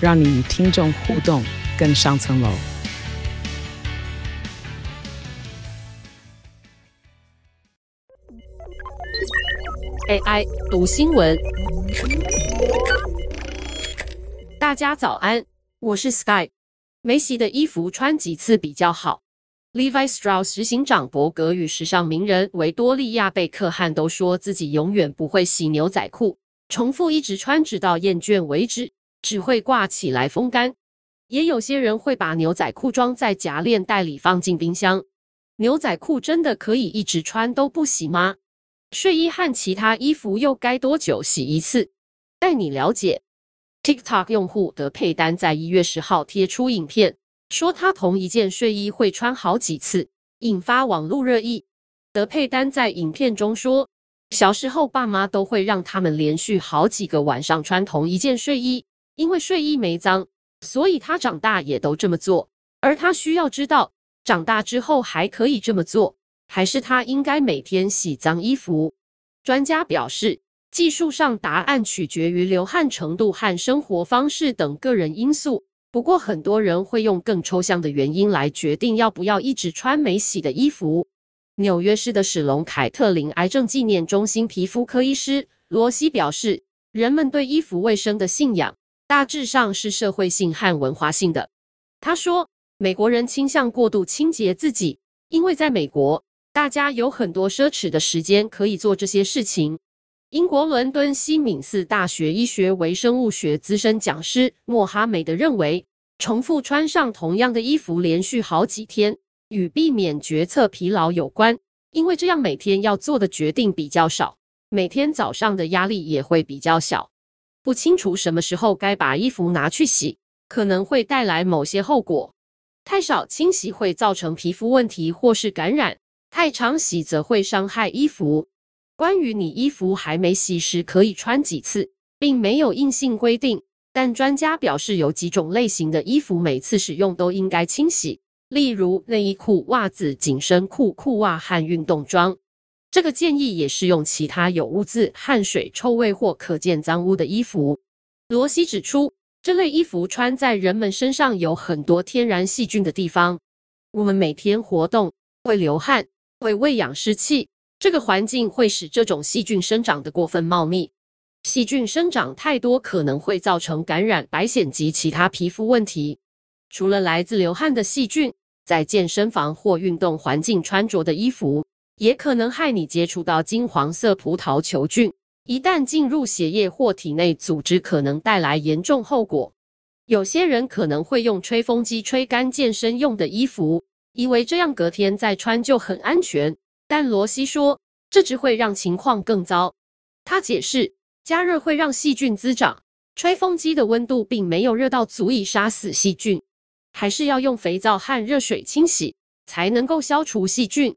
让你与听众互动更上层楼。AI 读新闻，大家早安，我是 Sky。没洗的衣服穿几次比较好？Levi Strauss 执行长伯格与时尚名人维多利亚贝克汉都说自己永远不会洗牛仔裤，重复一直穿直到厌倦为止，只会挂起来风干。也有些人会把牛仔裤装在夹链袋里放进冰箱。牛仔裤真的可以一直穿都不洗吗？睡衣和其他衣服又该多久洗一次？带你了解。TikTok 用户德佩丹在一月十号贴出影片，说他同一件睡衣会穿好几次，引发网络热议。德佩丹在影片中说，小时候爸妈都会让他们连续好几个晚上穿同一件睡衣，因为睡衣没脏，所以他长大也都这么做。而他需要知道，长大之后还可以这么做。还是他应该每天洗脏衣服？专家表示，技术上答案取决于流汗程度和生活方式等个人因素。不过，很多人会用更抽象的原因来决定要不要一直穿没洗的衣服。纽约市的史隆凯特林癌症纪念中心皮肤科医师罗西表示，人们对衣服卫生的信仰大致上是社会性和文化性的。他说，美国人倾向过度清洁自己，因为在美国。大家有很多奢侈的时间可以做这些事情。英国伦敦西敏寺大学医学微生物学资深讲师莫哈梅德认为，重复穿上同样的衣服连续好几天，与避免决策疲劳有关，因为这样每天要做的决定比较少，每天早上的压力也会比较小。不清楚什么时候该把衣服拿去洗，可能会带来某些后果。太少清洗会造成皮肤问题或是感染。太常洗则会伤害衣服。关于你衣服还没洗时可以穿几次，并没有硬性规定，但专家表示有几种类型的衣服每次使用都应该清洗，例如内衣裤、袜子、紧身裤、裤袜和运动装。这个建议也适用其他有污渍、汗水、臭味或可见脏污的衣服。罗西指出，这类衣服穿在人们身上有很多天然细菌的地方。我们每天活动会流汗。会喂养湿气，这个环境会使这种细菌生长得过分茂密。细菌生长太多可能会造成感染、白癣及其他皮肤问题。除了来自流汗的细菌，在健身房或运动环境穿着的衣服，也可能害你接触到金黄色葡萄球菌。一旦进入血液或体内组织，可能带来严重后果。有些人可能会用吹风机吹干健身用的衣服。以为这样隔天再穿就很安全，但罗西说，这只会让情况更糟。他解释，加热会让细菌滋长，吹风机的温度并没有热到足以杀死细菌，还是要用肥皂和热水清洗才能够消除细菌。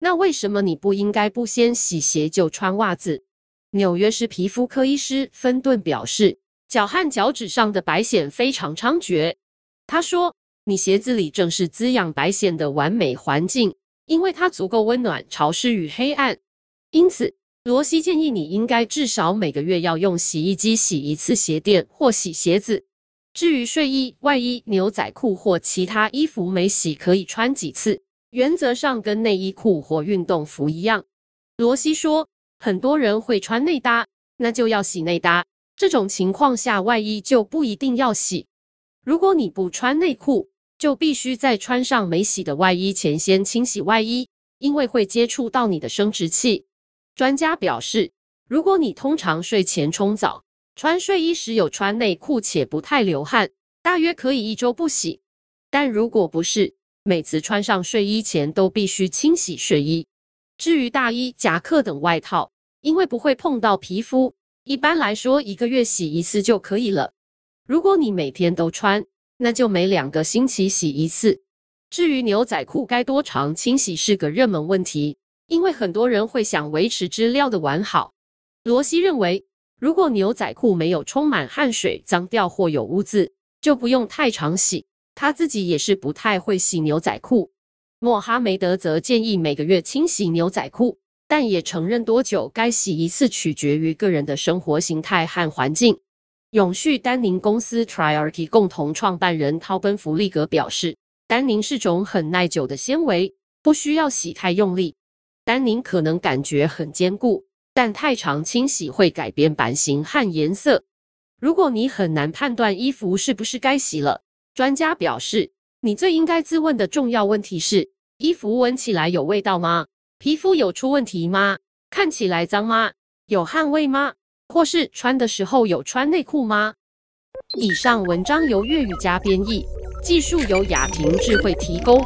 那为什么你不应该不先洗鞋就穿袜子？纽约市皮肤科医师芬顿表示，脚和脚趾上的白癬非常猖獗。他说。你鞋子里正是滋养白癬的完美环境，因为它足够温暖、潮湿与黑暗。因此，罗西建议你应该至少每个月要用洗衣机洗一次鞋垫或洗鞋子。至于睡衣、外衣、牛仔裤或其他衣服没洗可以穿几次，原则上跟内衣裤或运动服一样。罗西说，很多人会穿内搭，那就要洗内搭。这种情况下，外衣就不一定要洗。如果你不穿内裤，就必须在穿上没洗的外衣前先清洗外衣，因为会接触到你的生殖器。专家表示，如果你通常睡前冲澡、穿睡衣时有穿内裤且不太流汗，大约可以一周不洗。但如果不是，每次穿上睡衣前都必须清洗睡衣。至于大衣、夹克等外套，因为不会碰到皮肤，一般来说一个月洗一次就可以了。如果你每天都穿，那就每两个星期洗一次。至于牛仔裤该多长清洗是个热门问题，因为很多人会想维持质料的完好。罗西认为，如果牛仔裤没有充满汗水、脏掉或有污渍，就不用太常洗。他自己也是不太会洗牛仔裤。莫哈梅德则建议每个月清洗牛仔裤，但也承认多久该洗一次取决于个人的生活形态和环境。永续丹宁公司 Triarchy 共同创办人涛奔弗利格表示。丹宁是种很耐久的纤维，不需要洗太用力。丹宁可能感觉很坚固，但太常清洗会改变版型和颜色。如果你很难判断衣服是不是该洗了，专家表示，你最应该自问的重要问题是：衣服闻起来有味道吗？皮肤有出问题吗？看起来脏吗？有汗味吗？或是穿的时候有穿内裤吗？以上文章由粤语加编译。技术由雅婷智慧提供。